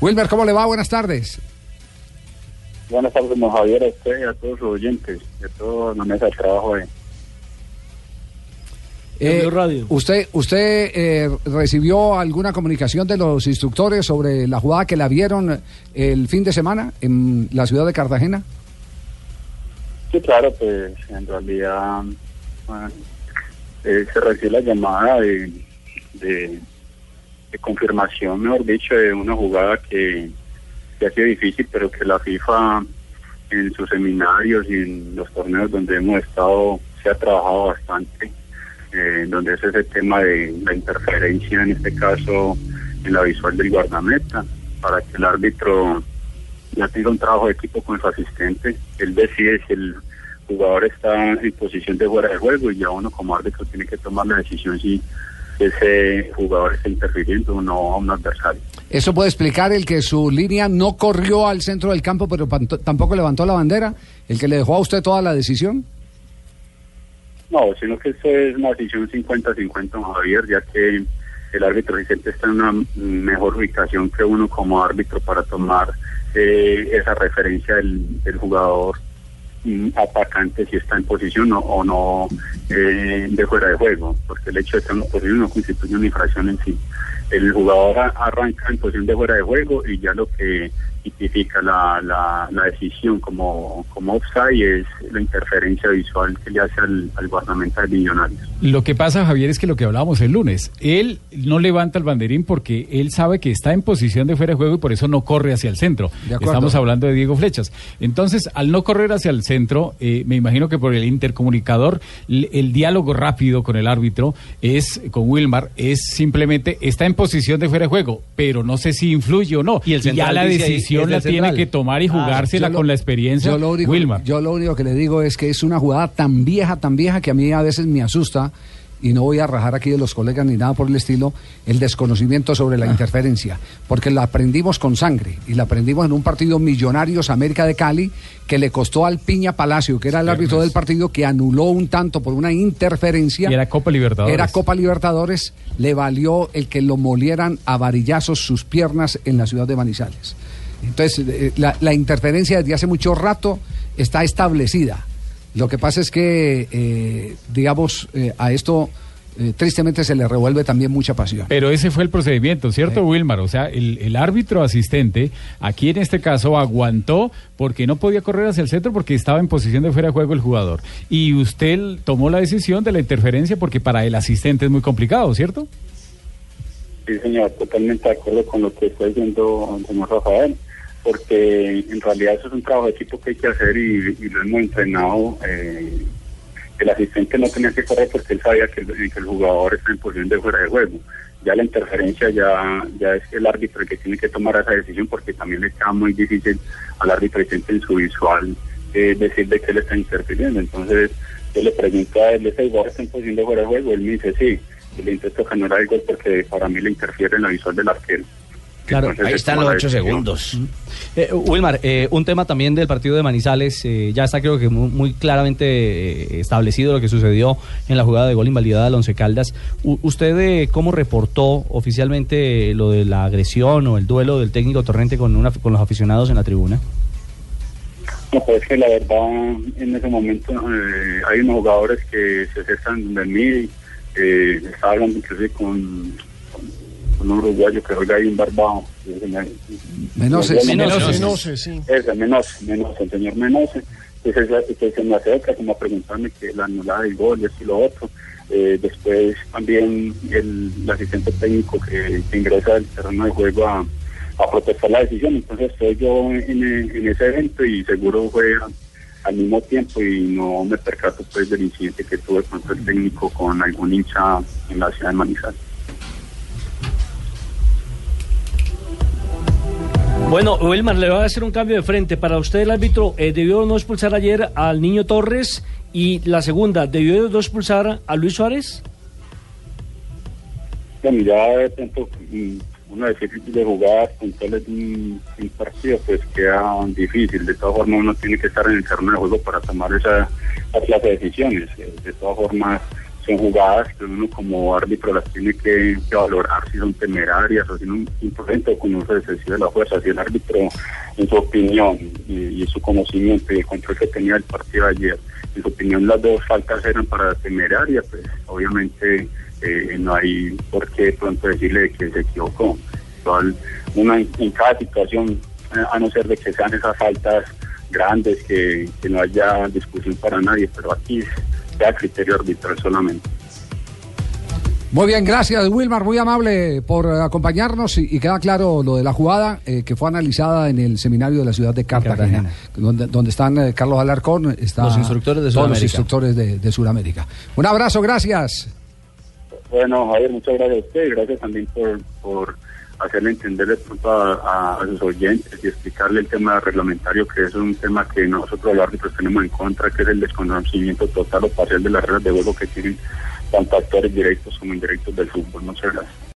Wilmer, ¿cómo le va? Buenas tardes. Buenas tardes, don Javier, a usted y a todos sus oyentes, y a toda la mesa de trabajo de Eh, ¿Usted, usted eh, recibió alguna comunicación de los instructores sobre la jugada que la vieron el fin de semana en la ciudad de Cartagena? Sí, claro, pues en realidad bueno, eh, se recibió la llamada de, de, de confirmación, mejor dicho, de una jugada que, que ha sido difícil, pero que la FIFA en sus seminarios y en los torneos donde hemos estado se ha trabajado bastante, eh, donde es ese tema de la interferencia, en este caso en la visual del guardameta, para que el árbitro ya tenga un trabajo de equipo con su asistente, él decide si el jugador está en posición de fuera de juego y ya uno como árbitro tiene que tomar la decisión si ese jugador está interfiriendo no a un adversario. ¿Eso puede explicar el que su línea no corrió al centro del campo, pero tampoco levantó la bandera? ¿El que le dejó a usted toda la decisión? No, sino que esto es una decisión 50-50, don Javier, ya que el árbitro asistente está en una mejor ubicación que uno como árbitro para tomar eh, esa referencia del, del jugador atacante si está en posición o, o no eh, de fuera de juego, porque el hecho de estar en posición no constituye una infracción en sí. El jugador arranca en posición de fuera de juego y ya lo que tipifica la, la, la decisión como, como offside es la interferencia visual que le hace al, al guardameta de Millonarios. Lo que pasa, Javier, es que lo que hablábamos el lunes, él no levanta el banderín porque él sabe que está en posición de fuera de juego y por eso no corre hacia el centro. Estamos hablando de Diego Flechas. Entonces, al no correr hacia el centro, eh, me imagino que por el intercomunicador, el diálogo rápido con el árbitro es, con Wilmar, es simplemente está en posición de fuera de juego, pero no sé si influye o no. Y el ya la decisión la tiene que tomar y jugársela Yo lo- con la experiencia Yo lo, único, Wilmar. yo lo único que le digo es que es una jugada tan vieja, tan vieja que a mí a veces me asusta y no voy a rajar aquí de los colegas ni nada por el estilo, el desconocimiento sobre la interferencia, porque la aprendimos con sangre y la aprendimos en un partido Millonarios América de Cali que le costó al Piña Palacio, que era el árbitro del partido, que anuló un tanto por una interferencia. Y era Copa Libertadores. Era Copa Libertadores, le valió el que lo molieran a varillazos sus piernas en la ciudad de Manizales. Entonces, eh, la, la interferencia desde hace mucho rato está establecida. Lo que pasa es que, eh, digamos, eh, a esto eh, tristemente se le revuelve también mucha pasión. Pero ese fue el procedimiento, ¿cierto, Wilmar? O sea, el, el árbitro asistente, aquí en este caso, aguantó porque no podía correr hacia el centro porque estaba en posición de fuera de juego el jugador. Y usted tomó la decisión de la interferencia porque para el asistente es muy complicado, ¿cierto? Sí, señor, totalmente de acuerdo con lo que está diciendo señor Rafael, porque en realidad eso es un trabajo de equipo que hay que hacer y, y lo hemos entrenado. eh, el asistente no tenía que correr porque él sabía que el, que el jugador está en posición de fuera de juego. Ya la interferencia ya, ya es el árbitro el que tiene que tomar esa decisión porque también le queda muy difícil al árbitro asistente en su visual eh, decir de que él está interfiriendo. Entonces yo le pregunto a él, ¿ese jugador está en posición de fuera de juego? Él me dice sí. Y le intento generar el gol porque para mí le interfiere en la visual del arquero. Claro, Entonces, ahí es están los ocho segundos. Eh, Wilmar, eh, un tema también del partido de Manizales, eh, ya está creo que muy, muy claramente eh, establecido lo que sucedió en la jugada de gol invalidada al Once Caldas. U- ¿Usted eh, cómo reportó oficialmente lo de la agresión o el duelo del técnico Torrente con, una, con los aficionados en la tribuna? No, pues es que la verdad en ese momento eh, hay unos jugadores que se acercan de mí, eh, estaba hablando inclusive con un uruguayo que juega ahí en Barbado. Menose, Menose, Menose. sí. Ese, Menose, Menose, el señor Menose. Entonces ya que se me acerca como a preguntarme que la anulada del gol y esto y lo otro. Eh, después también el, el asistente técnico que, que ingresa al terreno de juego a, a protestar la decisión. Entonces estoy yo en, en ese evento y seguro fue a- al mismo tiempo y no me percato pues del incidente que tuve con el técnico con algún hincha en la ciudad de Manizales. Bueno, Wilmar, le voy a hacer un cambio de frente. Para usted, el árbitro eh, debió no expulsar ayer al niño Torres y la segunda, ¿debió no expulsar a Luis Suárez? Bueno, ya de pronto mm, uno de jugar puntuales de un, un partido, pues queda difícil. De todas formas, uno tiene que estar en el terreno de juego para tomar esa, esa de decisiones. Eh, De todas formas, son jugadas que uno como árbitro las tiene que, valorar si son temerarias o si son imprudentes o con uso excesivo de la fuerza. Si el árbitro, en su opinión y, y su conocimiento y el control que tenía del partido ayer, en su opinión las dos faltas eran para temerarias, pues obviamente eh, no hay por qué pronto decirle que se equivocó. En, en cada situación, eh, a no ser de que sean esas faltas grandes, que, que no haya discusión para nadie, pero aquí sea criterio arbitral solamente. Muy bien, gracias Wilmar, muy amable por acompañarnos y, y queda claro lo de la jugada eh, que fue analizada en el seminario de la ciudad de Cartagena, Cartagena. Donde, donde están eh, Carlos Alarcón, está Los instructores de todos los Sudamérica. instructores de, de Sudamérica. Un abrazo, gracias. Bueno, Javier, muchas gracias a usted y gracias también por, por hacerle entender de pronto a, sus oyentes y explicarle el tema reglamentario, que es un tema que nosotros los árbitros tenemos en contra, que es el desconocimiento total o parcial de las reglas de juego que tienen tanto actores directos como indirectos del fútbol. Muchas gracias.